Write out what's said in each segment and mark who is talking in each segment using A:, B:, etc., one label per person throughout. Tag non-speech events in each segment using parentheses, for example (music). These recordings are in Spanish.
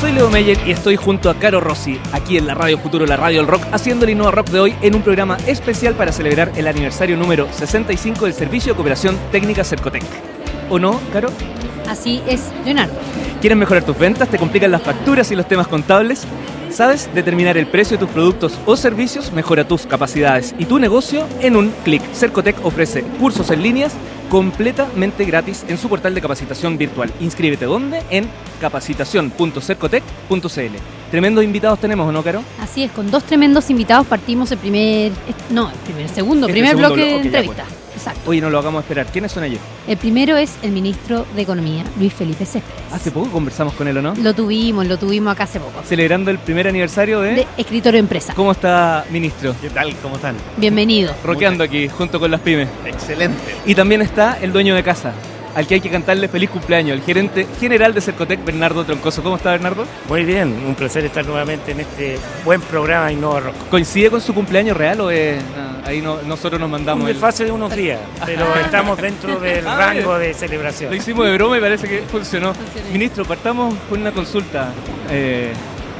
A: Soy Leo Meyer y estoy junto a Caro Rossi, aquí en la Radio Futuro, la Radio del Rock, haciendo el Innova Rock de hoy en un programa especial para celebrar el aniversario número 65 del Servicio de Cooperación Técnica Cercotec. ¿O no, Caro?
B: Así es, Leonardo.
A: ¿Quieres mejorar tus ventas? ¿Te complican las facturas y los temas contables? ¿Sabes determinar el precio de tus productos o servicios? Mejora tus capacidades y tu negocio en un clic. Cercotec ofrece cursos en líneas completamente gratis en su portal de capacitación virtual. Inscríbete ¿dónde? En capacitación.cercotec.cl. Tremendos invitados tenemos, ¿o no, Caro?
B: Así es, con dos tremendos invitados partimos el primer, no, el primer, segundo,
A: Este
B: primer
A: segundo
B: bloque
A: blo-
B: de entrevista.
A: bueno.
B: Exacto.
A: Oye, no lo hagamos esperar. ¿Quiénes son ellos?
B: El primero es el ministro de Economía, Luis Felipe Céspedes.
A: Hace poco conversamos con él, ¿o no?
B: Lo tuvimos, lo tuvimos acá hace poco.
A: Celebrando el primer aniversario de...
B: De escritorio empresa.
A: ¿Cómo está, ministro?
C: ¿Qué tal? ¿Cómo están?
B: Bienvenido.
A: Roqueando aquí, junto con las pymes.
C: Excelente.
A: Y también está el dueño de casa, al que hay que cantarle feliz cumpleaños, el gerente general de Cercotec, Bernardo Troncoso. ¿Cómo está, Bernardo?
C: Muy bien, un placer estar nuevamente en este buen programa Innova Rock.
A: ¿Coincide con su cumpleaños real o es, ah, ahí no- nosotros nos mandamos
C: Un
A: el...
C: desfase de unos días, pero (laughs) estamos dentro del
A: Ah,
C: rango
A: bien.
C: de celebración.
A: Lo hicimos de broma y parece que funcionó.
B: Funcionó.
A: Ministro, partamos con una consulta. Eh,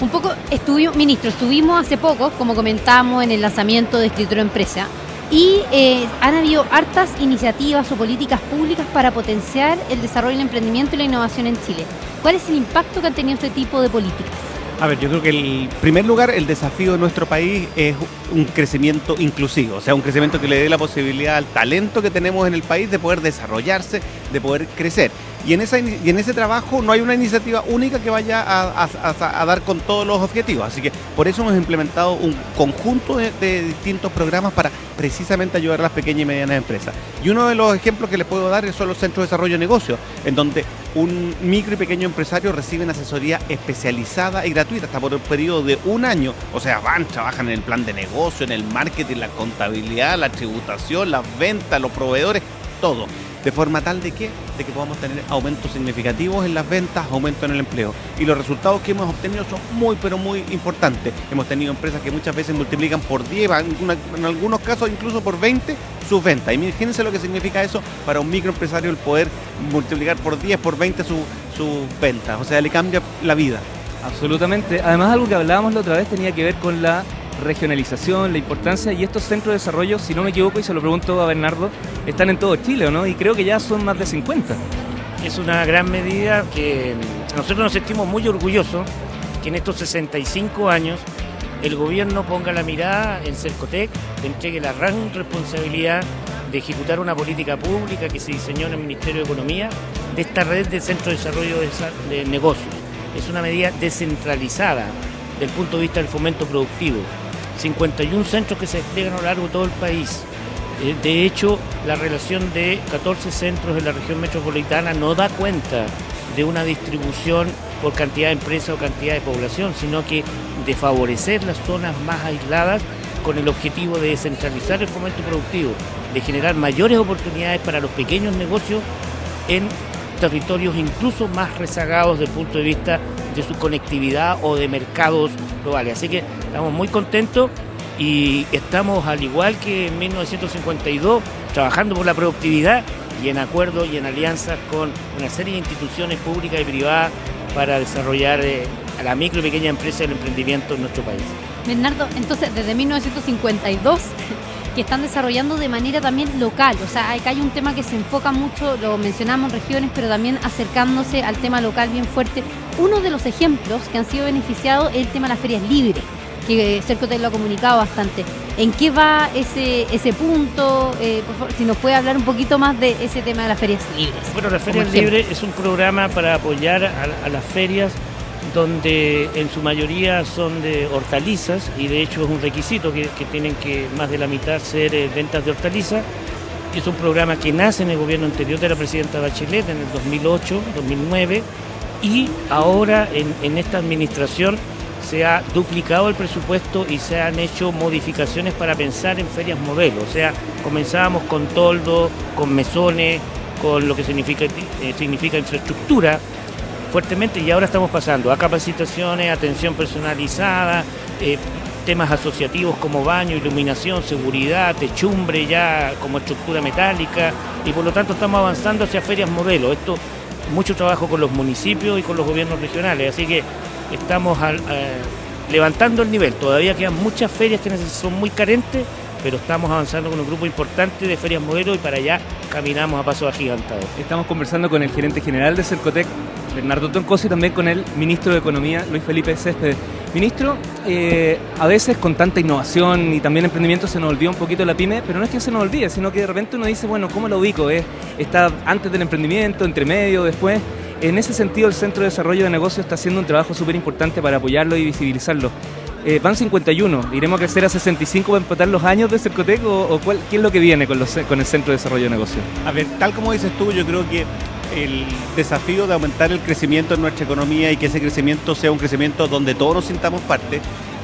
B: Un poco estuvimos, ministro, estuvimos hace poco, como comentamos, en el lanzamiento de escritorio empresa. Y eh, han habido hartas iniciativas o políticas públicas para potenciar el desarrollo del emprendimiento y la innovación en Chile. ¿Cuál es el impacto que han tenido este tipo de políticas?
D: A ver, yo creo que en primer lugar el desafío de nuestro país es un crecimiento inclusivo, o sea, un crecimiento que le dé la posibilidad al talento que tenemos en el país de poder desarrollarse, de poder crecer. Y en, esa, y en ese trabajo no hay una iniciativa única que vaya a dar con todos los objetivos. Así que por eso hemos implementado un conjunto de, de distintos programas para precisamente ayudar a las pequeñas y medianas empresas. Y uno de los ejemplos que les puedo dar son los centros de desarrollo de negocios, en donde un micro y pequeño empresario reciben asesoría especializada y gratuita hasta por un periodo de un año. O sea, van, trabajan en el plan de negocio, en el marketing, la contabilidad, la tributación, las ventas, los proveedores, todo. De forma tal de que, de que podamos tener aumentos significativos en las ventas, aumento en el empleo. Y los resultados que hemos obtenido son muy, pero muy importantes. Hemos tenido empresas que muchas veces multiplican por 10, en algunos casos incluso por 20 sus ventas. Imagínense lo que significa eso para un microempresario el poder multiplicar por 10, por 20 su- sus ventas. O sea, le cambia la vida.
A: absolutamente. Además, algo que hablábamos la otra vez tenía que ver con la regionalización, la importancia, y estos centros de desarrollo, si no me equivoco, y se lo pregunto a Bernardo, están en todo Chile, ¿o no? Y creo que ya son más de 50.
C: Es una gran medida que nosotros nos sentimos muy orgullosos que en estos 65 años el gobierno ponga la mirada en Cercotec, entregue la gran responsabilidad de ejecutar una política pública que se diseñó en el Ministerio de Economía de esta red de centros de desarrollo de, desa- de negocios. Es una medida descentralizada del punto de vista del fomento productivo. 51 centros que se despliegan a lo largo de todo el país. Eh, De hecho, la relación de 14 centros en la región metropolitana no da cuenta de una distribución por cantidad de empresas o cantidad de población, sino que de favorecer las zonas más aisladas con el objetivo de descentralizar el fomento productivo, de generar mayores oportunidades para los pequeños negocios en territorios incluso más rezagados desde el punto de vista de su conectividad o de mercados globales. Así que estamos muy contentos y estamos, al igual que en 1952, trabajando por la productividad y en acuerdo y en alianzas con una serie de instituciones públicas y privadas para desarrollar eh, a la micro y pequeña empresa y el emprendimiento en nuestro país.
B: Bernardo, entonces desde 1952 (laughs) que están desarrollando de manera también local, o sea, acá hay un tema que se enfoca mucho, lo mencionamos en regiones, pero también acercándose al tema local bien fuerte. Uno de los ejemplos que han sido beneficiados es el tema de las ferias libres, que Cercotec lo ha comunicado bastante. ¿En qué va ese, ese punto? Eh, por favor, si nos puede hablar un poquito más de ese tema de las ferias libres.
C: Bueno, la Feria
B: Como ejemplo.
C: Libre es un programa para apoyar a, a las ferias donde en su mayoría son de hortalizas y de hecho es un requisito que, que tienen que más de la mitad ser eh, ventas de hortalizas. Es un programa que nace en el gobierno anterior de la presidenta Bachelet en el 2008, 2009 y ahora en, en esta administración se ha duplicado el presupuesto y se han hecho modificaciones para pensar en ferias modelo. O sea, comenzábamos con toldo, con mesones, con lo que significa, eh, significa infraestructura fuertemente y ahora estamos pasando a capacitaciones, atención personalizada, eh, temas asociativos como baño, iluminación, seguridad, techumbre ya como estructura metálica y por lo tanto estamos avanzando hacia ferias modelo. Esto mucho trabajo con los municipios y con los gobiernos regionales, así que estamos eh, levantando el nivel. Todavía quedan muchas ferias que son muy carentes, pero estamos avanzando con un grupo importante de ferias modelo y para allá caminamos a paso agigantado.
A: Estamos conversando con el gerente general de Cercotec, Bernardo Toncosi, y también con el ministro de Economía, Luis Felipe Céspedes. Ministro, eh, a veces con tanta innovación y también emprendimiento se nos olvida un poquito la pyme, pero no es que se nos olvide, sino que de repente uno dice, bueno, ¿cómo lo ubico? ¿Está antes del emprendimiento, entre medio, después? En ese sentido, el Centro de Desarrollo de Negocios está haciendo un trabajo súper importante para apoyarlo y visibilizarlo. Eh, van 51, ¿iremos a crecer a 65 para empatar los años de Cercotec o, qué es lo que viene con, con el Centro de Desarrollo de Negocios?
D: A ver, tal como dices tú, yo creo que el desafío de aumentar el crecimiento en nuestra economía y que ese crecimiento sea un crecimiento donde todos nos sintamos parte,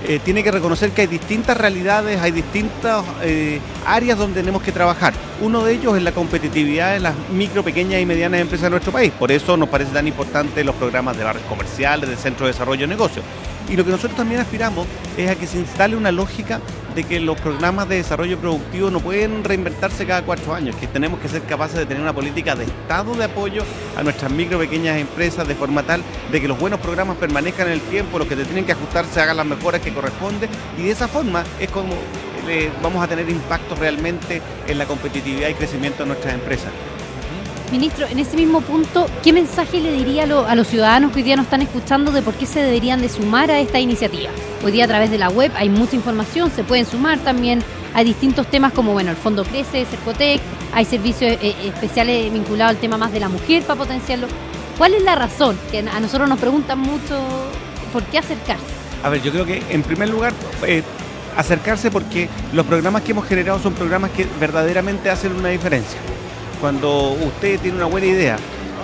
D: eh, tiene que reconocer que hay distintas realidades, hay distintas eh, áreas donde tenemos que trabajar. Uno de ellos es la competitividad de las micro, pequeñas y medianas empresas de nuestro país. Por eso nos parece tan importante los programas de barrios comerciales, de centro de desarrollo de negocios. Y lo que nosotros también aspiramos es a que se instale una lógica de que los programas de desarrollo productivo no pueden reinventarse cada cuatro años, que tenemos que ser capaces de tener una política de Estado de apoyo a nuestras micro pequeñas empresas de forma tal de que los buenos programas permanezcan en el tiempo, los que te tienen que ajustarse hagan las mejoras que corresponden y de esa forma es como eh, vamos a tener impacto realmente en la competitividad y crecimiento de nuestras empresas.
B: Ministro, en ese mismo punto, ¿qué mensaje le diría a, los ciudadanos que hoy día nos están escuchando de por qué se deberían de sumar a esta iniciativa? Hoy día a través de la web hay mucha información, se pueden sumar también. Hay distintos temas como, bueno, el Fondo Crece, Cercotec, hay servicios eh, eh, especiales vinculados al tema más de la mujer para potenciarlo. ¿Cuál es la razón? Que a nosotros nos preguntan mucho por qué acercarse.
D: A ver, yo creo que en primer lugar... Eh, acercarse porque los programas que hemos generado son programas que verdaderamente hacen una diferencia cuando usted tiene una buena idea,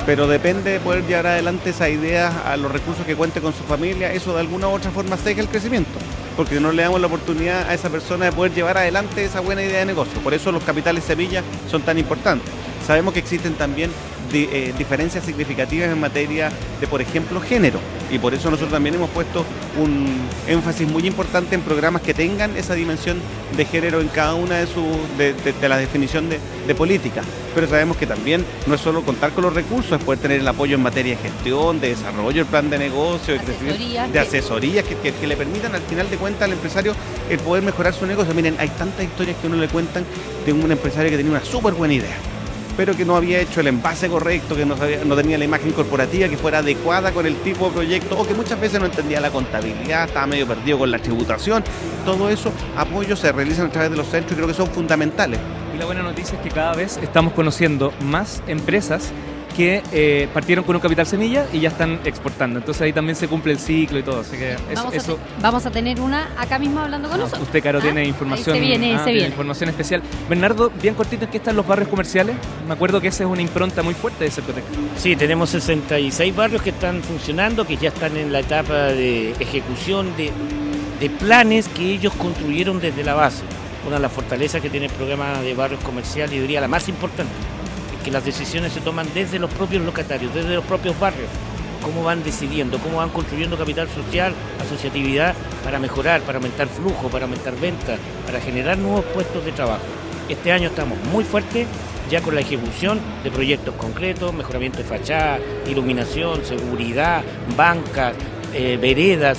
D: pero depende de poder llevar adelante esa idea a los recursos que cuente con su familia, eso de alguna u otra forma seca el crecimiento, porque no le damos la oportunidad a esa persona de poder llevar adelante esa buena idea de negocio. Por eso los capitales semillas son tan importantes. Sabemos que existen también eh, diferencias significativas en materia de, por ejemplo, género. Y por eso nosotros también hemos puesto un énfasis muy importante en programas que tengan esa dimensión de género en cada una de sus de, la definición de, política. Pero sabemos que también no es solo contar con los recursos, es poder tener el apoyo en materia de gestión, de desarrollo, el plan de negocio, de, crecimiento, de asesorías que, que, le permitan al final de cuentas al empresario el poder mejorar su negocio. Miren, hay tantas historias que uno le cuentan de un empresario que tenía una súper buena idea pero que no había hecho el envase correcto, que no, no, tenía la imagen corporativa que fuera adecuada con el tipo de proyecto, o que muchas veces no entendía la contabilidad, estaba medio perdido con la tributación. Todo eso, apoyos se realizan a través de los centros y creo que son fundamentales.
A: Y la buena noticia es que cada vez estamos conociendo más empresas que eh, partieron con un capital semilla y ya están exportando. Entonces ahí también se cumple el ciclo y todo. Así que
B: vamos,
A: eso,
B: a vamos a tener una acá mismo hablando con nosotros.
A: Usted, Caro, tiene ah, información,
B: se viene,
A: ah,
B: se viene.
A: información especial. Bernardo, bien cortito, ¿en qué están los barrios comerciales? Me acuerdo que esa es una impronta muy fuerte de Cercotec.
C: Sí, tenemos 66 barrios que están funcionando, que ya están en la etapa de ejecución de, de planes que ellos construyeron desde la base. Una de las fortalezas que tiene el programa de barrios comerciales, y diría la más importante que las decisiones se toman desde los propios locatarios, desde los propios barrios, cómo van decidiendo, cómo van construyendo capital social, asociatividad para mejorar, para aumentar flujo, para aumentar ventas, para generar nuevos puestos de trabajo. Este año estamos muy fuertes ya con la ejecución de proyectos concretos, mejoramiento de fachada, iluminación, seguridad, bancas, eh, veredas,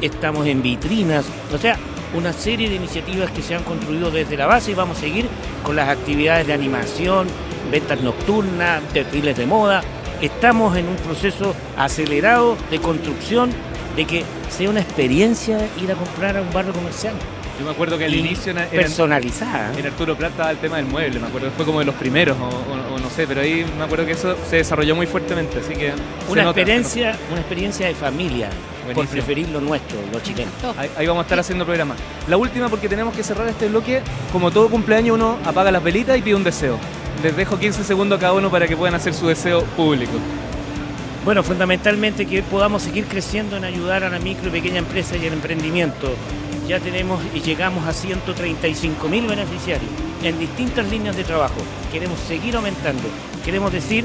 C: estamos en vitrinas, o sea, una serie de iniciativas que se han construido desde la base y vamos a seguir con las actividades de animación, ventas nocturnas, desfiles de moda. Estamos en un proceso acelerado de construcción de que sea una experiencia ir a comprar a un barrio comercial.
A: Yo me acuerdo que al inicio
C: era, personalizada.
A: En Arturo Plata el tema del mueble, me acuerdo, fue como de los primeros o, no sé, pero ahí me acuerdo que eso se desarrolló muy fuertemente, así que
C: una experiencia, una experiencia de familia, por preferir lo nuestro, lo chileno.
A: Ahí, ahí, vamos a estar haciendo programa. La última porque tenemos que cerrar este bloque, como todo cumpleaños uno apaga las velitas y pide un deseo les dejo 15 segundos a cada uno para que puedan hacer su deseo público.
C: Bueno, fundamentalmente que podamos seguir creciendo en ayudar a la micro y pequeña empresa y el emprendimiento. Ya tenemos y llegamos a 135 mil beneficiarios en distintas líneas de trabajo. Queremos seguir aumentando. Queremos decir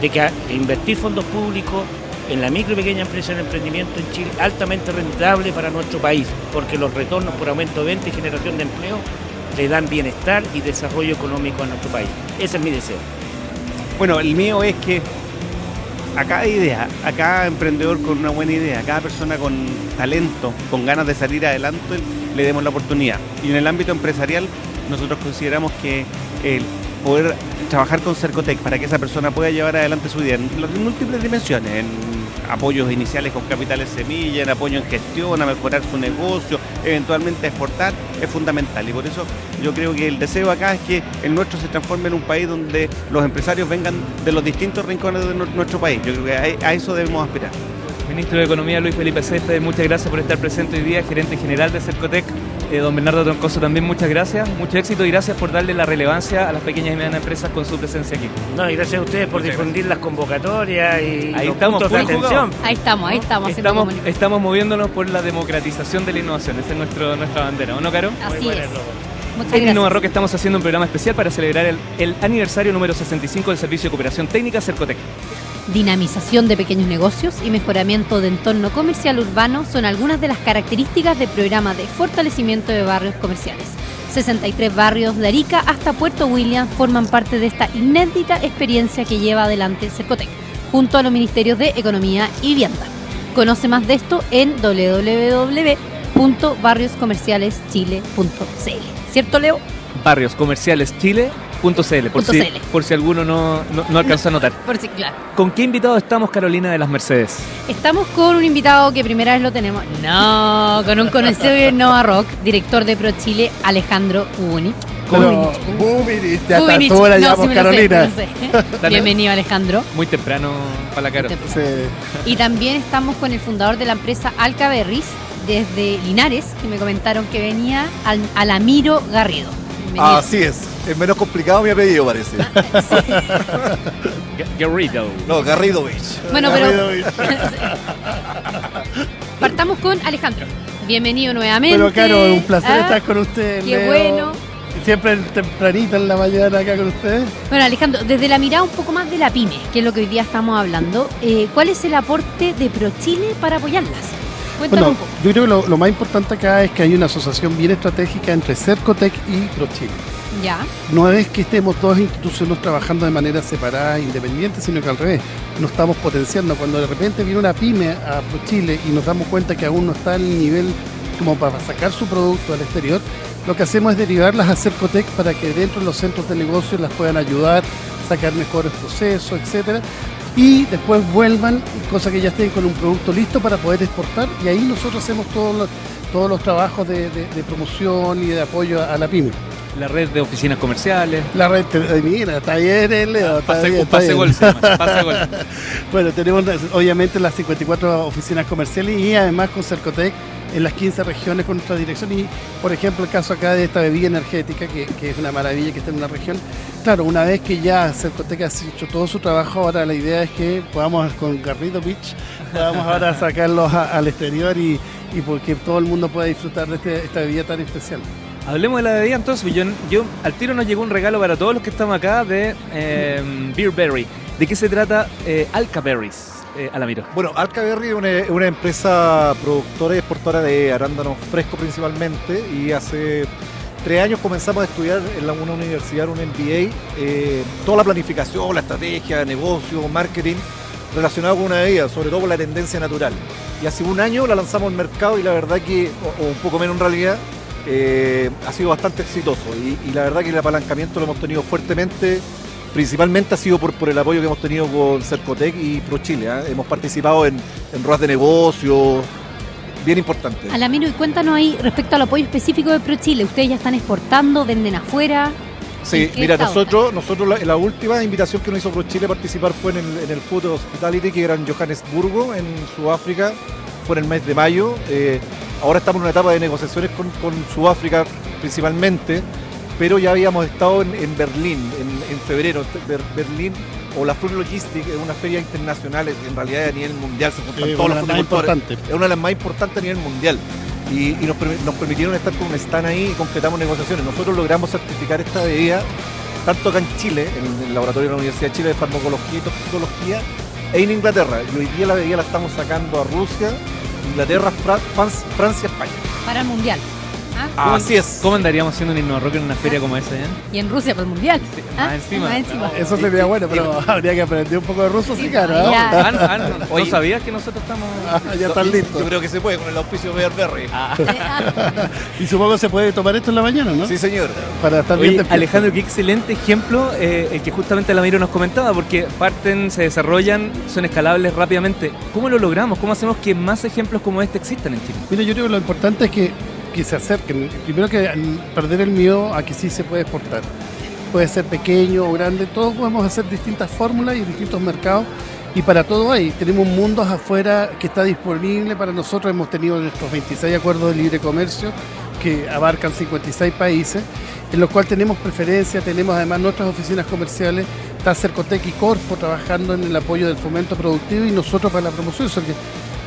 C: de que invertir fondos públicos en la micro y pequeña empresa y el emprendimiento en Chile altamente rentable para nuestro país, porque los retornos por aumento de venta y generación de empleo le dan bienestar y desarrollo económico a nuestro país. Ese es mi deseo.
D: Bueno, el mío es que a cada idea, a cada emprendedor con una buena idea, a cada persona con talento, con ganas de salir adelante, le demos la oportunidad. Y en el ámbito empresarial, nosotros consideramos que el poder trabajar con Cercotec para que esa persona pueda llevar adelante su idea en las múltiples dimensiones, en apoyos iniciales con capitales semilla, en apoyo en gestión, a mejorar su negocio, eventualmente exportar, es fundamental. Y por eso yo creo que el deseo acá es que el nuestro se transforme en un país donde los empresarios vengan de los distintos rincones de nuestro país. Yo creo que a, eso debemos aspirar.
A: Ministro de Economía Luis Felipe Céspedes, muchas gracias por estar presente hoy día, gerente general de Cercotec. Eh, don Bernardo Troncoso también muchas gracias, mucho éxito y gracias por darle la relevancia a las pequeñas y medianas empresas con su presencia aquí.
C: No, y gracias a ustedes por difundir las convocatorias y
A: ahí
C: los
A: estamos,
C: puntos de atención.
B: Ahí estamos, ahí estamos.
A: Estamos, estamos moviéndonos por la democratización de la innovación, esa es nuestro, nuestra bandera, ¿o no, Caro?
B: Así es.
A: Muchas en Innova estamos haciendo un programa especial para celebrar el, el aniversario número 65 del Servicio de Cooperación Técnica Cercotec.
B: Dinamización de pequeños negocios y mejoramiento de entorno comercial urbano son algunas de las características del programa de fortalecimiento de barrios comerciales. 63 barrios de Arica hasta Puerto William forman parte de esta inédita experiencia que lleva adelante Cercotec, junto a los ministerios de Economía y Vivienda. Conoce más de esto en www.barrioscomercialeschile.cl. ¿Cierto, Leo?
A: Barrios Comerciales Chile .cl, por, si, por si alguno no, no, alcanzó a notar.
B: por si, claro.
A: ¿Con qué invitado estamos, Carolina de las Mercedes?
B: Estamos con un invitado que primera vez lo tenemos. No, con un conocido de Nova Rock, director de Pro Chile, Alejandro Ubunich.
E: Bubinich, ya está, tú la llamas Carolina.
B: Bienvenido Alejandro.
A: Muy temprano para la cara. Sí.
B: Y también estamos con el fundador de la empresa Alcaberris, desde Linares, que me comentaron que venía al, Alamiro Garrido.
E: Así es. Es menos complicado mi apellido, parece.
A: Garrido.
E: No, Garrido Beach.
B: Bueno, pero. (laughs) Partamos con Alejandro. Bienvenido nuevamente.
E: Pero claro, un placer ah, estar con usted.
B: Qué bueno.
E: Siempre tempranito en la mañana acá con ustedes.
B: Bueno, Alejandro, desde la mirada un poco más de la pyme, que es lo que hoy día estamos hablando, eh, ¿cuál es el aporte de ProChile para apoyarlas?
E: Cuéntame un poco. Yo creo que lo, lo, más importante acá es que hay una asociación bien estratégica entre Cercotec y ProChile. No es que estemos dos instituciones trabajando de manera separada, independiente, sino que al revés, nos estamos potenciando. Cuando de repente viene una pyme a Chile y nos damos cuenta que aún no está al nivel como para sacar su producto al exterior, lo que hacemos es derivarlas a Cercotec para que dentro de los centros de negocios las puedan ayudar, sacar mejores procesos, etcétera, y después vuelvan, cosa que ya estén con un producto listo para poder exportar, y ahí nosotros hacemos todos los, todos los trabajos de promoción y de apoyo a la pyme.
A: La red de oficinas comerciales.
E: La red, mira, está bien, Leo.
A: pase,
E: gol, pase (laughs) gol. bueno, tenemos obviamente las 54 oficinas comerciales y además con Cercotec en las 15 regiones con nuestra dirección. Y, por ejemplo, el caso acá de esta bebida energética, que, es una maravilla que está en una región. Claro, una vez que ya Cercotec ha hecho todo su trabajo, ahora la idea es que podamos con Garrido Beach, podamos ahora sacarlos al exterior y, porque todo el mundo pueda disfrutar de este, esta bebida tan especial.
A: Hablemos de la bebida entonces. Yo, yo, al tiro nos llegó un regalo para todos los que estamos acá de eh, Beerberry. ¿De qué se trata eh, Alcaberries? Eh.
E: Bueno, Alcaberry es una, empresa productora y exportadora de arándanos frescos principalmente y hace tres años comenzamos a estudiar en una universidad, un MBA, eh, toda la planificación, la estrategia, negocio, marketing relacionado con una bebida, sobre todo con la tendencia natural. Y hace un año la lanzamos al mercado y la verdad que, o un poco menos en realidad, eh, ha sido bastante exitoso y, la verdad que el apalancamiento lo hemos tenido fuertemente, principalmente ha sido por, por el apoyo que hemos tenido con Cercotec y ProChile. ¿eh? Hemos participado en, en ruedas de negocio, bien importante.
B: Alamiro, y cuéntanos ahí respecto al apoyo específico de ProChile. ¿Ustedes ya están exportando, venden afuera?
E: Sí, mira, nosotros, nosotros la, última invitación que nos hizo ProChile a participar fue en el, en el Food Hospitality, que era en Johannesburgo, en Sudáfrica, fue en el mes de mayo. Eh, Ahora estamos en una etapa de negociaciones con, Sudáfrica principalmente, pero ya habíamos estado en, Berlín en, febrero. Berlín o la Food Logistics es una feria internacional, en realidad a nivel mundial, se juntan todos los Es una de las más importantes a nivel mundial. Y, nos, permitieron estar con un stand ahí y concretamos negociaciones. Nosotros logramos certificar esta bebida tanto acá en Chile, en el laboratorio de la Universidad de Chile de Farmacología y Toxicología, e en Inglaterra. Y hoy día la bebida la estamos sacando a Rusia Inglaterra, Francia, España.
B: Para el Mundial. ¿Ah?
E: Así es.
A: ¿Cómo andaríamos haciendo un himno rock en una feria como esa ya?
B: Y en Rusia para el mundial. ¿Ah?
A: más encima.
B: Más encima.
E: Eso sería bueno, pero habría que aprender un poco de ruso, sí,
B: Sí,
E: claro.
B: pues,
E: ¿no?
B: ya.
A: Ah, no, ah, (laughs) no, ¿No
D: Oye.
A: sabías que nosotros estamos...?
E: Ah, ya están listos.
F: Yo creo que se puede con el auspicio de Berry.
A: Ah. (laughs)
E: Y supongo que se puede tomar esto en la mañana, ¿no?
F: Sí, señor.
E: Para estar bien
A: Oye. Alejandro, qué excelente ejemplo eh, el que justamente Lamiro nos comentaba, porque parten, se desarrollan, son escalables rápidamente. ¿Cómo lo logramos? ¿Cómo hacemos que más ejemplos como este existan en Chile?
E: Mira, yo creo que lo importante es que, que se acerquen. Primero que perder el miedo a que sí se puede exportar. Puede ser pequeño o grande, todos podemos hacer distintas fórmulas y distintos mercados. Y para todo hay, tenemos mundos afuera que está disponible para nosotros. Hemos tenido nuestros 26 acuerdos de libre comercio que abarcan 56 países, en los cuales tenemos preferencia, tenemos además nuestras oficinas comerciales, está Cercotec y Corfo trabajando en el apoyo del fomento productivo y nosotros para la promoción. O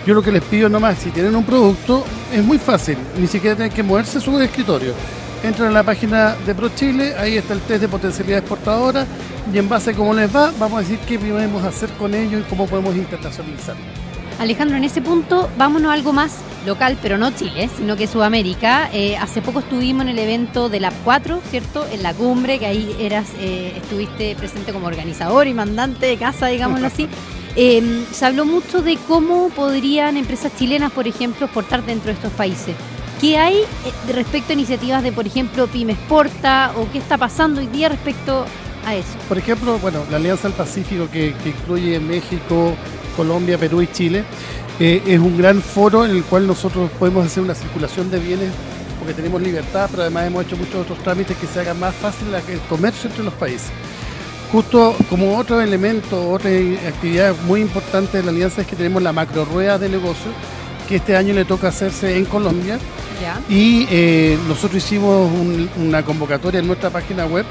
E: yo lo que les pido nomás, si tienen un producto, es muy fácil, ni siquiera tienen que moverse su escritorio. Entran a la página de ProChile, ahí está el test de potencialidad exportadora y en base a cómo les va, vamos a decir qué podemos hacer con ello y cómo podemos internacionalizar.
B: Alejandro, en ese punto, vámonos a algo más local, pero no Chile, sino que Sudamérica. Eh, hace poco estuvimos en el evento de la 4, ¿cierto? En la cumbre, que ahí eras, eh, estuviste presente como organizador y mandante de casa, digámoslo así. (laughs) Eh, se habló mucho de cómo podrían empresas chilenas, por ejemplo, exportar dentro de estos países. ¿Qué hay eh, respecto a iniciativas de, por ejemplo, Pyme Exporta o qué está pasando hoy día respecto a eso?
E: Por ejemplo, bueno, la Alianza del Pacífico que, incluye México, Colombia, Perú y Chile, eh, es un gran foro en el cual nosotros podemos hacer una circulación de bienes porque tenemos libertad, pero además hemos hecho muchos otros trámites que se haga más fácil el comercio entre los países. Justo como otro elemento, otra actividad muy importante de la alianza es que tenemos la macro rueda de negocios, que este año le toca hacerse en Colombia.
B: ¿Ya?
E: Y eh, nosotros hicimos un- una convocatoria en nuestra página web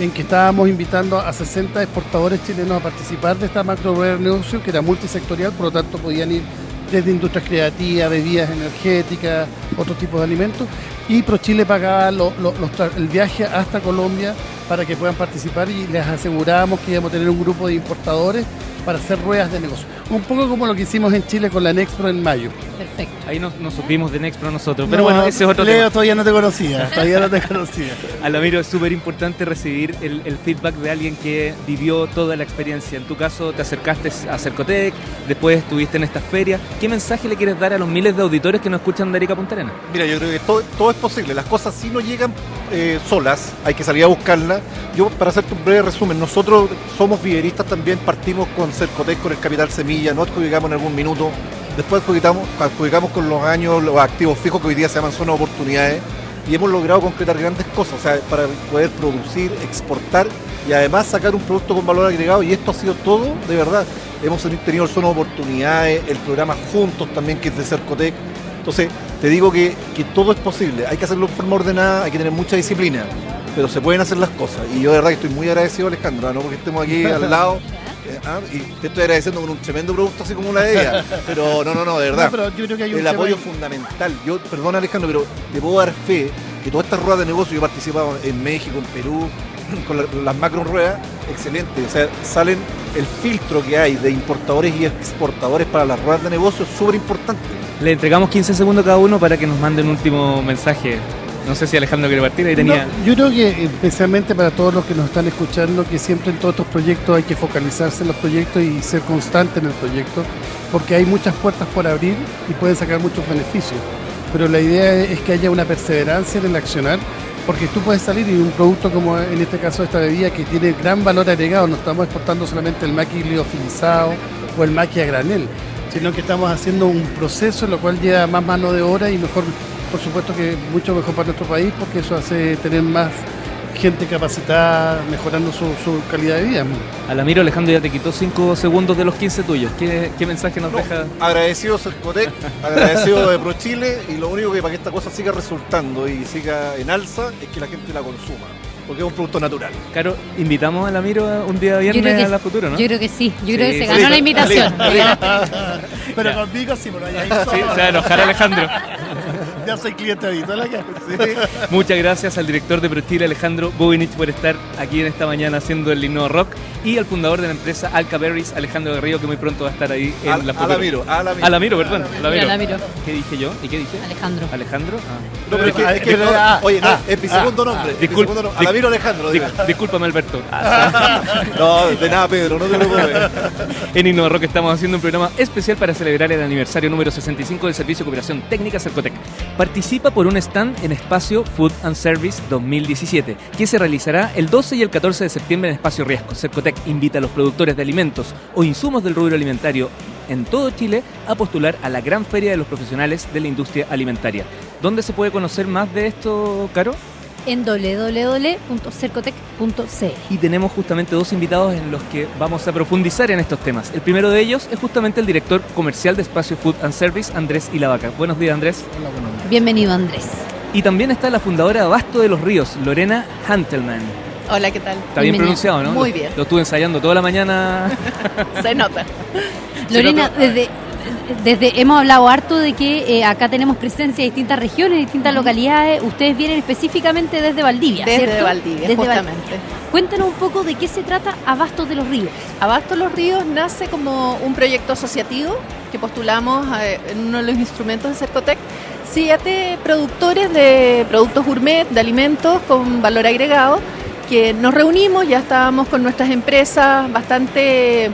E: en que estábamos invitando a 60 exportadores chilenos a participar de esta macro rueda de negocio, que era multisectorial, por lo tanto podían ir desde industrias creativas, bebidas energéticas, otros tipos de alimentos. Y ProChile pagaba lo- lo- los tra- el viaje hasta Colombia para que puedan participar y les asegurábamos que íbamos a tener un grupo de importadores para hacer ruedas de negocio. Un poco como lo que hicimos en Chile con la Nexpro en mayo.
B: Perfecto.
A: Ahí nos, nos supimos de Nexpro nosotros. Pero
E: No,
A: bueno, ese es otro
E: Leo,
A: tema.
E: todavía no te conocía, todavía no te conocía. (laughs)
A: Alamiro, es súper importante recibir el, el feedback de alguien que vivió toda la experiencia. En tu caso, te acercaste a Cercotec, después estuviste en esta feria. ¿Qué mensaje le quieres dar a los miles de auditores que nos escuchan de Arica Punta Arenas?
F: Mira, yo creo que todo, todo es posible. Las cosas sí no llegan eh, solas, hay que salir a buscarlas. Yo, para hacerte un breve resumen, nosotros somos viveristas también, partimos con Cercotec, con el Capital Semilla, no adjudicamos en algún minuto. Después adjudicamos, adjudicamos con los años los activos fijos que hoy día se llaman zonas de oportunidades y hemos logrado concretar grandes cosas, o sea, para poder producir, exportar y además sacar un producto con valor agregado y esto ha sido todo, de verdad. Hemos tenido el Zona de Oportunidades, el programa Juntos también, que es de Cercotec. Entonces, te digo que, que todo es posible. Hay que hacerlo de forma ordenada, hay que tener mucha disciplina, pero se pueden hacer las cosas. Y yo de verdad que estoy muy agradecido, Alejandra, no porque estemos aquí al lado. (laughs) eh, ah, y te estoy agradeciendo con un tremendo producto así como la de ella. Pero no, no, no, de verdad.
E: No, pero yo creo que hay un
F: el apoyo
E: ahí.
F: fundamental. Yo, perdón Alejandro, pero te puedo dar fe que todas estas ruedas de negocio, yo he participado en México, en Perú, (clears throat) con la- las macro ruedas, excelente. O sea, salen el filtro que hay de importadores y exportadores para las ruedas de negocio es súper importante.
A: Le entregamos 15 segundos cada uno para que nos mande un último mensaje. No sé si Alejandro quiere partir, ahí tenía...
E: No, yo creo que especialmente para todos los que nos están escuchando, que siempre en todos estos proyectos hay que focalizarse en los proyectos y ser constante en el proyecto, porque hay muchas puertas por abrir y pueden sacar muchos beneficios. Pero la idea es que haya una perseverancia en el accionar, porque tú puedes salir y un producto como en este caso esta bebida que tiene gran valor agregado, no estamos exportando solamente el maqui liofilizado o el maqui a granel, sino que estamos haciendo un proceso en lo cual lleva más mano de obra y mejor, por supuesto que mucho mejor para nuestro país, porque eso hace tener más gente capacitada, mejorando su, su calidad de vida.
A: Alamiro, Alejandro ya te quitó 5 segundos de los 15 tuyos. ¿Qué, qué mensaje nos
F: No,
A: deja?
F: agradecido Cercotec, agradecido de ProChile y lo único que para que esta cosa siga resultando y siga en alza es que la gente la consuma, porque es un producto natural.
A: Caro, invitamos a Alamiro a un día viernes
B: que
A: a la futuro, ¿no?
B: Yo creo que sí, yo creo que
A: Sí,
B: se ganó
A: sí.
B: la invitación.
E: Pero
A: Ya.
E: conmigo sí, pero ya,
A: Sí, se va a enojar Alejandro.
E: Ya soy cliente habitual acá.
A: Muchas gracias al director de ProChile, Alejandro Bobinich, por estar aquí en esta mañana haciendo el himno rock. y al fundador de la empresa Alcaberries, Alejandro Garrido, que muy pronto va a estar ahí en
F: Al-
A: la foto.
F: Alamiro, Alamiro.
A: Alamiro, perdón. Alamiro.
B: Alamiro.
A: ¿Qué dije yo? ¿Y qué dije?
B: Alejandro.
A: Alejandro. Ah.
F: No, pero es que,
C: Ah,
F: es que no-
C: ah,
F: oye, no,
C: ah,
F: es mi segundo nombre. es mi
A: Disculpa,
F: segundo nombre. Alamiro Alejandro, diga.
A: Dis- Discúlpame, Alberto. (laughs)
F: No, de nada, Pedro, no te preocupes. (laughs)
A: En Innova Rock estamos haciendo un programa especial para celebrar el aniversario número 65 del Servicio de Cooperación Técnica Cercotec. Participa por un stand en Espacio Food and Service 2017, que se realizará el 12 y el 14 de septiembre en Espacio Riesco. Cercotec invita a los productores de alimentos o insumos del rubro alimentario en todo Chile a postular a la gran feria de los profesionales de la industria alimentaria. ¿Dónde se puede conocer más de esto, Caro?
B: En www.cercotec.cl.
A: y tenemos justamente dos invitados en los que vamos a profundizar en estos temas. El primero de ellos es justamente el director comercial de Espacio Food and Service, Andrés Ilavaca. Buenos días, Andrés.
B: Bienvenido, Andrés.
A: Y también está la fundadora de Abasto de los Ríos, Lorena Hantelman.
G: Hola, ¿qué tal?
A: Está bien pronunciado, ¿no?
G: Muy bien.
A: Lo, estuve ensayando toda la mañana. (laughs)
G: Se nota. (laughs)
B: Lorena,
A: nota-
B: desde, desde hemos hablado harto de que eh, acá tenemos presencia de distintas regiones, distintas localidades. Ustedes vienen específicamente desde Valdivia,
G: Desde
B: ¿cierto?
G: Valdivia,
B: Desde
G: justamente.
B: Valdivia. Cuéntanos un poco de qué se trata Abastos de los Ríos.
G: Abasto Los Ríos nace como un proyecto asociativo que postulamos eh, en uno de los instrumentos de Cercotec. Siete productores de productos gourmet, de alimentos con valor agregado, que nos reunimos, ya estábamos con nuestras empresas bastante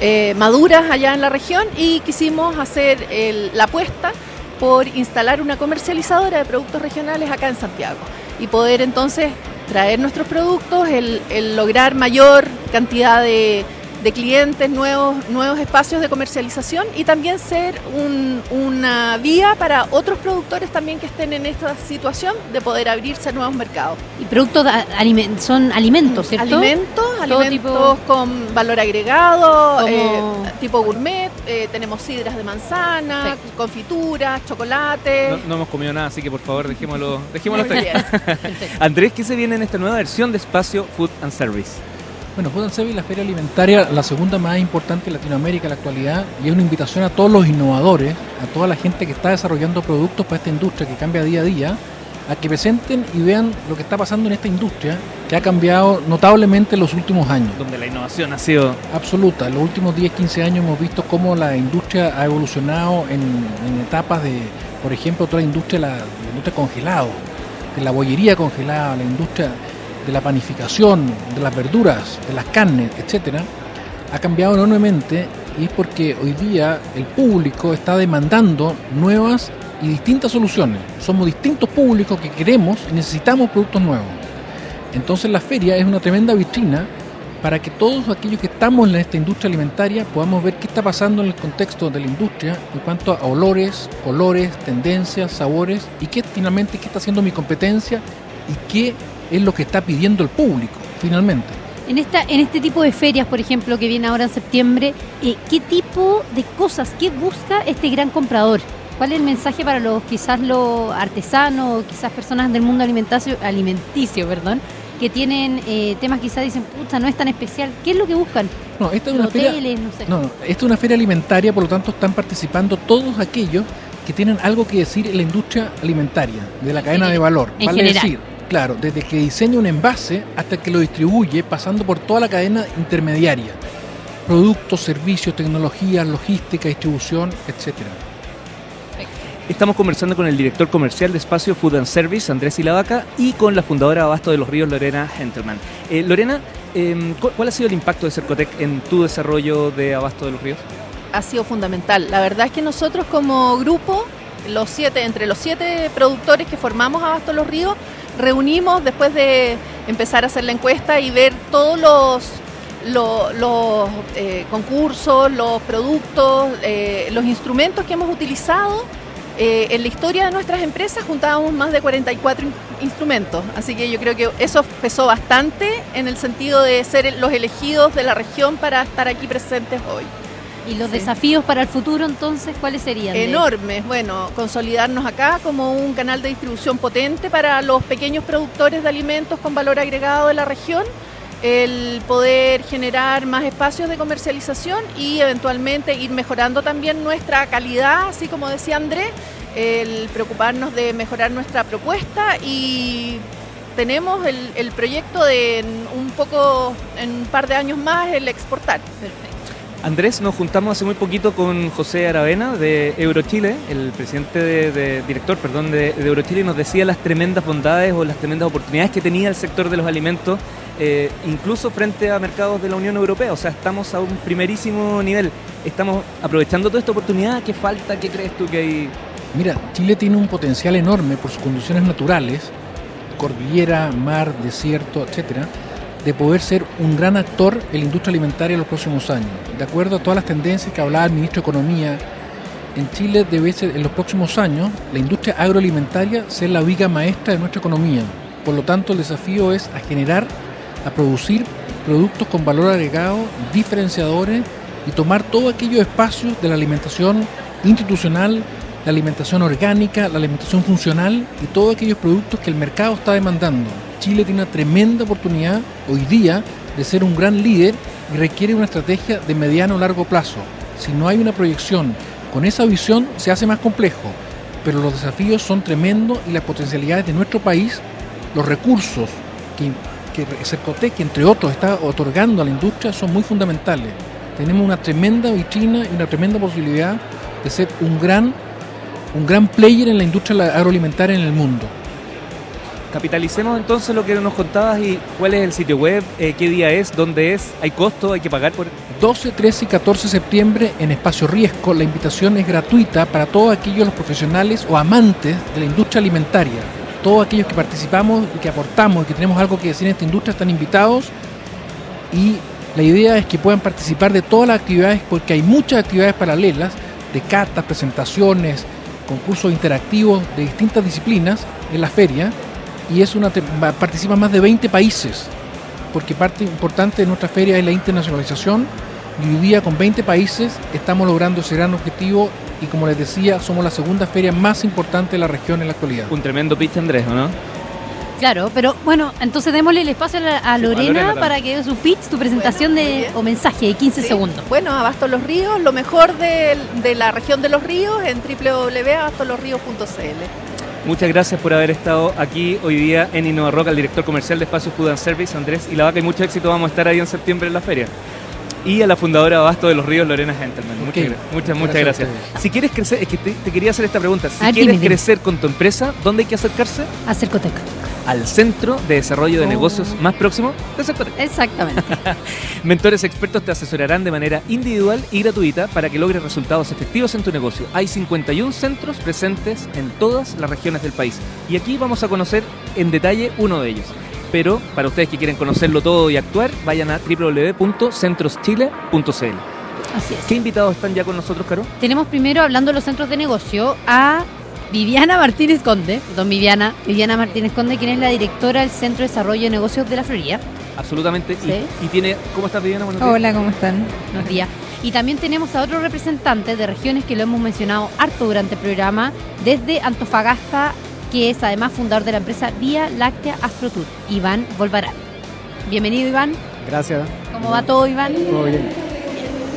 G: eh, maduras allá en la región y quisimos hacer la apuesta por instalar una comercializadora de productos regionales acá en Santiago y poder entonces traer nuestros productos, el lograr mayor cantidad de, de clientes, nuevos, nuevos espacios de comercialización y también ser un- una vía para otros productores también que estén en esta situación de poder abrirse a nuevos mercados.
B: Y productos son alimentos, ¿cierto?
G: Alimentos, alimentos con valor agregado,
B: Como-
G: eh, tipo gourmet, eh, tenemos sidras de manzana, confituras, chocolate.
A: No, no hemos comido nada, así que por favor dejémoslo, dejémoslo. (laughs) Andrés, ¿qué se viene en esta nueva versión de Espacio Food and Service?
H: Bueno, Food Service, la feria alimentaria, la segunda más importante de Latinoamérica en la actualidad, y es una invitación a todos los innovadores, a toda la gente que está desarrollando productos para esta industria que cambia día a día, a que presenten y vean lo que está pasando en esta industria, que ha cambiado notablemente en los últimos años.
A: Donde la innovación ha sido
H: Absoluta. En los últimos 10, 15 años hemos visto cómo la industria ha evolucionado en, en etapas de, por ejemplo, toda la industria, la, la industria congelado, de la bollería congelada, la industria de la panificación, de las verduras, de las carnes, etcétera, ha cambiado enormemente y es porque hoy día el público está demandando nuevas y distintas soluciones. Somos distintos públicos que queremos y necesitamos productos nuevos. Entonces la feria es una tremenda vitrina para que todos aquellos que estamos en esta industria alimentaria podamos ver qué está pasando en el contexto de la industria en cuanto a olores, colores, tendencias, sabores y qué finalmente qué está haciendo mi competencia y qué es lo que está pidiendo el público finalmente.
B: En, esta, en este tipo de ferias, por ejemplo, que viene ahora en septiembre, eh, ¿qué tipo de cosas, qué busca este gran comprador? ¿Cuál es el mensaje para los quizás los artesanos quizás personas del mundo alimentacio, alimenticio, perdón, que tienen eh, temas quizás dicen, pucha, no es tan especial? ¿Qué es lo que buscan?
H: No, esta es una feria
B: no sé.
H: No, no, esta es una feria alimentaria, por lo tanto están participando todos aquellos que tienen algo que decir en la industria alimentaria, de la cadena de valor. Vale
B: general.
H: decir, claro, desde que diseña un envase hasta que lo distribuye, pasando por toda la cadena intermediaria. Productos, servicios, tecnología, logística, distribución, etcétera.
A: Estamos conversando con el director comercial de Espacio Food and Service, Andrés Ilavaca, y con la fundadora de Abasto de los Ríos, Lorena Hentelman. Eh, Lorena, eh, ¿cu- ¿cuál ha sido el impacto de Cercotec en tu desarrollo de Abasto de los Ríos?
G: ha sido fundamental. La verdad es que nosotros como grupo, los siete, entre los siete productores que formamos Abasto Los Ríos, reunimos después de empezar a hacer la encuesta y ver todos los, lo- los, eh, concursos, los productos, eh, los instrumentos que hemos utilizado. eh, en la historia de nuestras empresas juntábamos más de 44 in- instrumentos, así que yo creo que eso pesó bastante en el sentido de ser los elegidos de la región para estar aquí presentes hoy.
B: ¿Y los
G: Sí.
B: desafíos para el futuro entonces cuáles serían?
G: enormes. Bueno, consolidarnos acá como un canal de distribución potente para los pequeños productores de alimentos con valor agregado de la región, el poder generar más espacios de comercialización y eventualmente ir mejorando también nuestra calidad, así como decía Andrés, el preocuparnos de mejorar nuestra propuesta y tenemos el, el proyecto de en un poco, en un par de años más, el exportar.
B: Perfecto.
A: Andrés, nos juntamos hace muy poquito con José Aravena de Eurochile, el presidente de, director, perdón, de, de Eurochile, y nos decía las tremendas bondades o las tremendas oportunidades que tenía el sector de los alimentos, eh, incluso frente a mercados de la Unión Europea. O sea, estamos a un primerísimo nivel. Estamos aprovechando toda esta oportunidad. ¿Qué falta? ¿Qué crees tú que hay?
H: Mira, Chile tiene un potencial enorme por sus condiciones naturales, cordillera, mar, desierto, etcétera, de poder ser un gran actor en la industria alimentaria en los próximos años. De acuerdo a todas las tendencias que hablaba el ministro de Economía, en Chile debe ser en los próximos años la industria agroalimentaria ser la viga maestra de nuestra economía. Por lo tanto, el desafío es a generar, a producir productos con valor agregado, diferenciadores y tomar todos aquellos espacios de la alimentación institucional, la alimentación orgánica, la alimentación funcional y todos aquellos productos que el mercado está demandando. Chile tiene una tremenda oportunidad hoy día de ser un gran líder y requiere una estrategia de mediano o largo plazo. Si no hay una proyección con esa visión se hace más complejo, pero los desafíos son tremendos y las potencialidades de nuestro país, los recursos que, que Cercotec, entre otros, está otorgando a la industria son muy fundamentales. Tenemos una tremenda vitrina y una tremenda posibilidad de ser un gran, un gran player en la industria agroalimentaria en el mundo.
A: Capitalicemos entonces lo que nos contabas y cuál es el sitio web, eh, qué día es, dónde es, hay costo, hay que pagar por...
H: 12, 13 y 14 de septiembre en Espacio Riesgo. La invitación es gratuita para todos aquellos los profesionales o amantes de la industria alimentaria. Todos aquellos que participamos y que aportamos y que tenemos algo que decir en esta industria están invitados y la idea es que puedan participar de todas las actividades porque hay muchas actividades paralelas de catas, presentaciones, concursos interactivos de distintas disciplinas en la feria y es una participan más de 20 países porque parte importante de nuestra feria es la internacionalización y hoy día con 20 países estamos logrando ese gran objetivo y como les decía somos la segunda feria más importante de la región en la actualidad.
A: Un tremendo pitch, Andrés, ¿o no?
B: Claro, pero bueno, entonces démosle el espacio a, la- a
A: Sí,
B: Lorena,
A: a Lorena
B: para que dé su pitch, tu presentación
G: Bueno,
B: de, o mensaje de 15
G: Sí.
B: segundos.
G: Bueno, Abasto Los Ríos, lo mejor de, de la región de los ríos en www.abastolosríos.cl.
A: Muchas gracias por haber estado aquí hoy día en Innova Rock, al director comercial de Espacio Food and Service, Andrés y la Vaca, y mucho éxito. Vamos a estar ahí en septiembre en la feria. Y a la fundadora de Abasto de los Ríos, Lorena Gentelman.
H: Ok.
A: Muchas, muchas, muchas
H: Gracias
A: Si quieres crecer, es que te, te quería hacer esta pregunta. Si
B: A ver,
A: quieres
B: dime, dime.
A: crecer con tu empresa, ¿dónde hay que acercarse?
B: A Cercotec.
A: Al Centro de Desarrollo de
B: Oh.
A: Negocios más próximo de Cercotec. (laughs)
B: Exactamente.
A: Mentores expertos te asesorarán de manera individual y gratuita para que logres resultados efectivos en tu negocio. Hay 51 centros presentes en todas las regiones del país y aquí vamos a conocer en detalle uno de ellos. Pero para ustedes que quieren conocerlo todo y actuar, vayan a www.centroschile.cl.
B: Así es.
A: ¿Qué invitados están ya con nosotros, Caro?
B: Tenemos primero, hablando de los centros de negocio, a Viviana Martínez Conde, don Viviana, Viviana Martínez Conde, quien es la directora del Centro de Desarrollo de Negocios de la Florida.
A: Absolutamente. Y-
B: Sí.
A: Y, tiene. ¿Cómo estás, Viviana? Buenos días.
I: Hola, ¿cómo están?
B: Buenos días. Y también tenemos a otro representante de regiones que lo hemos mencionado harto durante el programa, desde Antofagasta, que es además fundador de la empresa Vía Láctea Astrotur, Iván Volvarán. Bienvenido, Iván.
J: Gracias.
B: ¿Cómo va todo, Iván?
J: Todo bien.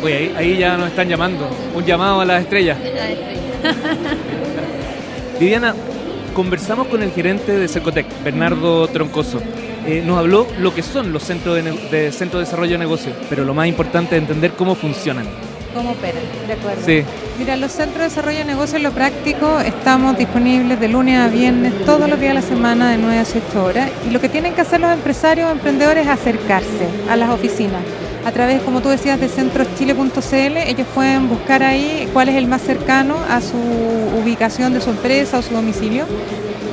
A: Oye, ahí, ahí ya nos están llamando. Un llamado a las estrellas. (laughs) Viviana, conversamos con el gerente de Cercotec, Bernardo Troncoso. Eh, nos habló lo que son los centros de, desarrollo de negocios, pero lo más importante es entender cómo funcionan.
I: ¿Cómo operan? De acuerdo.
A: Sí,
I: Mira, los centros de desarrollo de negocios en lo práctico estamos disponibles de lunes a viernes todos los días de la semana de 9 a 18 horas y lo que tienen que hacer los empresarios o emprendedores es acercarse a las oficinas. A través, como tú decías, de centroschile.cl, ellos pueden buscar ahí cuál es el más cercano a su ubicación de su empresa o su domicilio.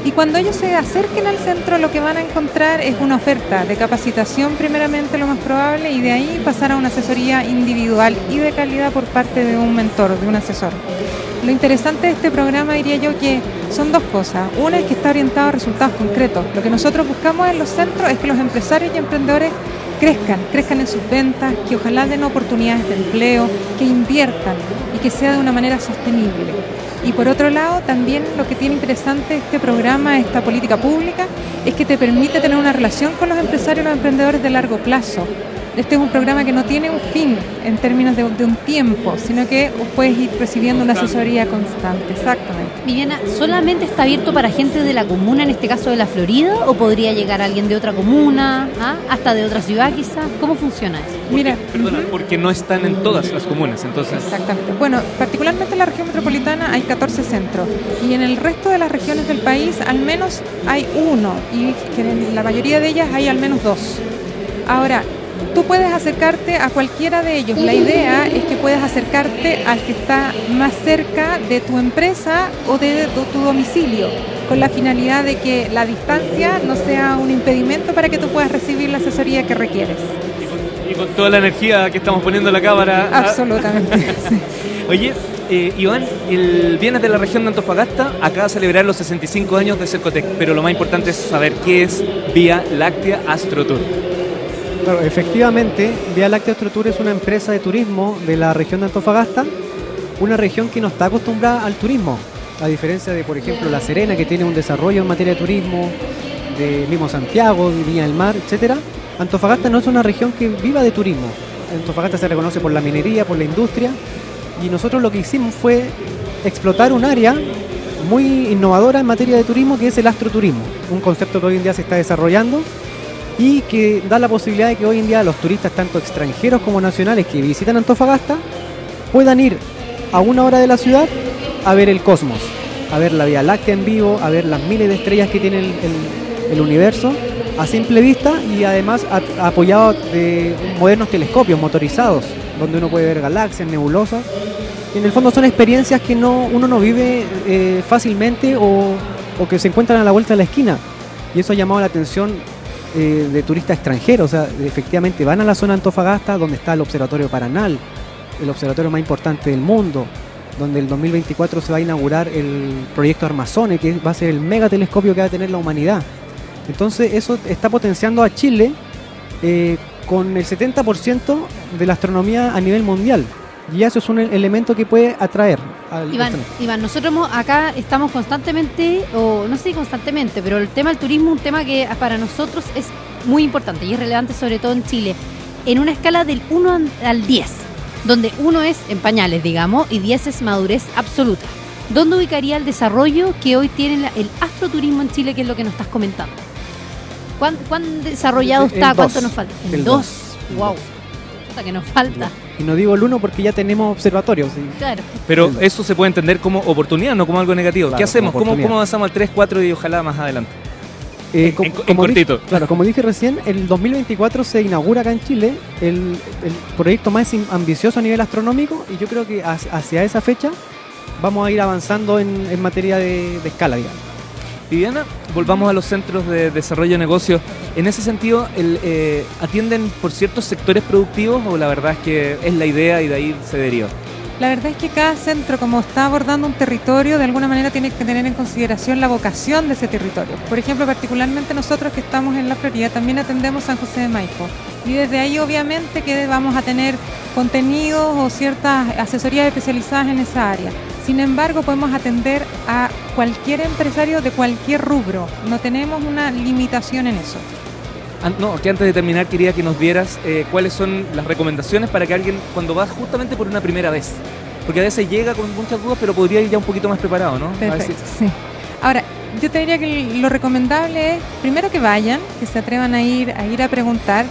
I: Y cuando ellos se acerquen al centro, lo que van a encontrar es una oferta de capacitación, primeramente, lo más probable, y de ahí pasar a una asesoría individual y de calidad por parte de un mentor, de un asesor. Lo interesante de este programa, diría yo, que son dos cosas. Una es que está orientado a resultados concretos. Lo que nosotros buscamos en los centros es que los empresarios y emprendedores crezcan, crezcan en sus ventas, que ojalá den oportunidades de empleo, que inviertan y que sea de una manera sostenible. Y por otro lado, también lo que tiene interesante este programa, esta política pública, es que te permite tener una relación con los empresarios y los emprendedores de largo plazo. Este es un programa que no tiene un fin en términos de, un tiempo, sino que puedes ir recibiendo una asesoría constante. Exactamente.
B: Viviana, ¿solamente está abierto para gente de la comuna, en este caso de la Florida, o podría llegar alguien de otra comuna, ¿ah? hasta de otra ciudad quizás? ¿Cómo funciona eso?
A: Mira, perdona, porque no están en todas las comunas, entonces.
I: Exactamente. Bueno, particularmente en la región metropolitana hay 14 centros y en el resto de las regiones del país al menos hay uno y en la mayoría de ellas hay al menos dos. Ahora, tú puedes acercarte a cualquiera de ellos. La idea es que puedas acercarte al que está más cerca de tu empresa o de tu domicilio, con la finalidad de que la distancia no sea un impedimento para que tú puedas recibir la asesoría que requieres.
A: Y con, toda la energía que estamos poniendo en la cámara.
I: ¿ah? Absolutamente. (laughs)
A: Oye, eh, Iván, el viernes de la región de Antofagasta acaba de celebrar los 65 años de Cercotec, pero lo más importante es saber qué es Vía Láctea AstroTour.
J: Efectivamente, Vía Láctea Tour es una empresa de turismo de la región de Antofagasta, una región que no está acostumbrada al turismo, a diferencia de, por ejemplo, La Serena, que tiene un desarrollo en materia de turismo, de mismo Santiago, Viña del Mar, etcétera. Antofagasta no es una región que viva de turismo. Antofagasta se reconoce por la minería, por la industria, y nosotros lo que hicimos fue explotar un área muy innovadora en materia de turismo, que es el astroturismo, un concepto que hoy en día se está desarrollando y que da la posibilidad de que hoy en día los turistas, tanto extranjeros como nacionales que visitan Antofagasta, puedan ir a una hora de la ciudad a ver el cosmos, a ver la Vía Láctea en vivo, a ver las miles de estrellas que tiene el, universo a simple vista y además apoyado de modernos telescopios motorizados, donde uno puede ver galaxias, nebulosas. Y en el fondo son experiencias que no, uno no vive eh, fácilmente o, o que se encuentran a la vuelta de la esquina. Y eso ha llamado la atención eh, de turistas extranjeros. O sea, efectivamente van a la zona Antofagasta, donde está el Observatorio Paranal, el observatorio más importante del mundo, donde el 2024 se va a inaugurar el proyecto Armazone, que va a ser el megatelescopio que va a tener la humanidad. Entonces, eso está potenciando a Chile eh, con el 70% de la astronomía a nivel mundial. Y eso es un elemento que puede atraer.
B: Al Iván, Iván, nosotros acá estamos constantemente, o no sé constantemente, pero el tema del turismo es un tema que para nosotros es muy importante y es relevante sobre todo en Chile, en una escala del 1 al 10, donde 1 es en pañales, digamos, y 10 es madurez absoluta. ¿Dónde ubicaría el desarrollo que hoy tiene el astroturismo en Chile, que es lo que nos estás comentando? ¿Cuán, desarrollado está? ¿Cuánto nos falta?
J: El
B: 2. Wow. que nos falta.
J: Y no digo el 1 porque ya tenemos observatorios.
B: Claro.
A: Pero eso se puede entender como oportunidad, no como algo negativo. ¿Qué hacemos? ¿Cómo, ¿Cómo, avanzamos al 3, 4 y ojalá más adelante?
J: Eh, como cortito. claro, como dije recién, el 2024 se inaugura acá en Chile el, proyecto más ambicioso a nivel astronómico y yo creo que hacia esa fecha vamos a ir avanzando en, materia de, de escala, digamos.
A: Viviana, volvamos a los centros de desarrollo de negocios. En ese sentido, el, eh, ¿atienden por ciertos sectores productivos o la verdad es que es la idea y de ahí se deriva?
I: La verdad es que cada centro, como está abordando un territorio, de alguna manera tiene que tener en consideración la vocación de ese territorio. Por ejemplo, particularmente nosotros que estamos en la Florida, también atendemos San José de Maipo. Y desde ahí, obviamente, que vamos a tener contenidos o ciertas asesorías especializadas en esa área. Sin embargo, podemos atender a cualquier empresario de cualquier rubro. No tenemos una limitación en eso.
A: No, que antes de terminar quería que nos dieras eh, cuáles son las recomendaciones para que alguien, cuando va justamente por una primera vez, porque a veces llega con muchas dudas, pero podría ir ya un poquito más preparado, ¿no?
I: Perfecto, sí. Ahora, yo te diría que lo recomendable es, primero que vayan, que se atrevan a ir a, ir a preguntar,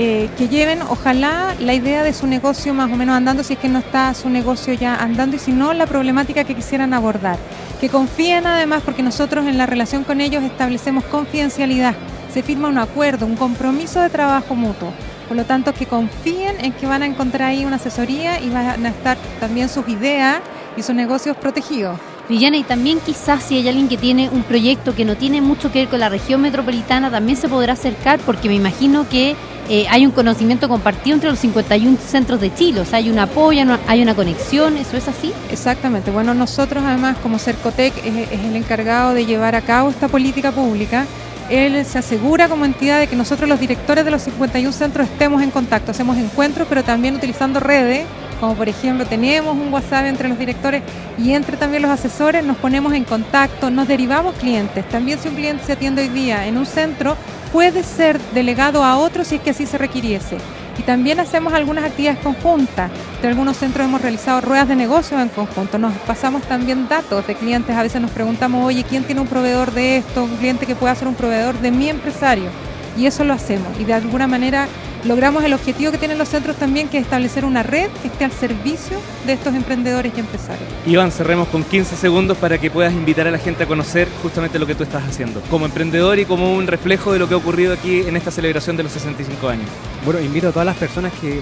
I: eh, que lleven, ojalá, la idea de su negocio más o menos andando, si es que no está su negocio ya andando, y si no, la problemática que quisieran abordar. Que confíen además, porque nosotros en la relación con ellos establecemos confidencialidad, se firma un acuerdo, un compromiso de trabajo mutuo. Por lo tanto, que confíen en que van a encontrar ahí una asesoría y van a estar también sus ideas y sus negocios protegidos.
B: Villana, y también quizás si hay alguien que tiene un proyecto que no tiene mucho que ver con la región metropolitana, también se podrá acercar porque me imagino que eh, hay un conocimiento compartido entre los 51 centros de Chile, o sea, hay un apoyo, hay una conexión, ¿eso es así?
I: Exactamente, bueno, nosotros además como Cercotec es, es el encargado de llevar a cabo esta política pública él se asegura como entidad de que nosotros los directores de los 51 centros estemos en contacto, hacemos encuentros, pero también utilizando redes como por ejemplo tenemos un WhatsApp entre los directores y entre también los asesores, nos ponemos en contacto, nos derivamos clientes. También si un cliente se atiende hoy día en un centro, puede ser delegado a otro si es que así se requiriese. Y también hacemos algunas actividades conjuntas. En algunos centros hemos realizado ruedas de negocios en conjunto. Nos pasamos también datos de clientes. A veces nos preguntamos, oye, ¿quién tiene un proveedor de esto? Un cliente que pueda ser un proveedor de mi empresario. Y eso lo hacemos. Y de alguna manera logramos el objetivo que tienen los centros también, que es establecer una red que esté al servicio de estos emprendedores y empresarios.
A: Iván, cerremos con 15 segundos para que puedas invitar a la gente a conocer justamente lo que tú estás haciendo, como emprendedor y como un reflejo de lo que ha ocurrido aquí en esta celebración de los 65 años.
J: Bueno, invito a todas las personas que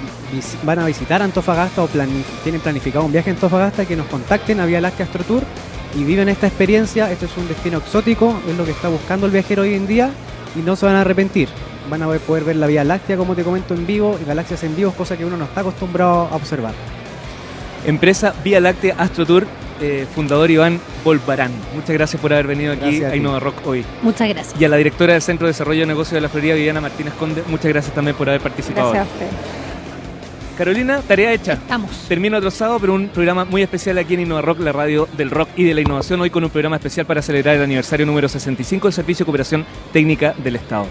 J: van a visitar Antofagasta o tienen planificado un viaje a Antofagasta que nos contacten a Vía Láctea Astro Tour y viven esta experiencia. Este es un destino exótico, es lo que está buscando el viajero hoy en día y no se van a arrepentir van a poder ver la Vía Láctea, como te comento, en vivo, y galaxias en vivo, cosa que uno no está acostumbrado a observar.
A: Empresa Vía Láctea Astro Tour, eh, fundador Iván Volvarán. Muchas gracias por haber venido aquí a, Innova Rock hoy.
B: Muchas gracias.
A: Y a la directora del Centro de Desarrollo de Negocios de la Florida, Viviana Martínez Conde, muchas gracias también por haber participado.
I: Gracias a usted.
A: Carolina, tarea hecha.
B: Estamos.
A: Termino otro sábado, pero un programa muy especial aquí en Innova Rock, la radio del rock y de la innovación, hoy con un programa especial para celebrar el aniversario número 65 del Servicio de Cooperación Técnica del Estado.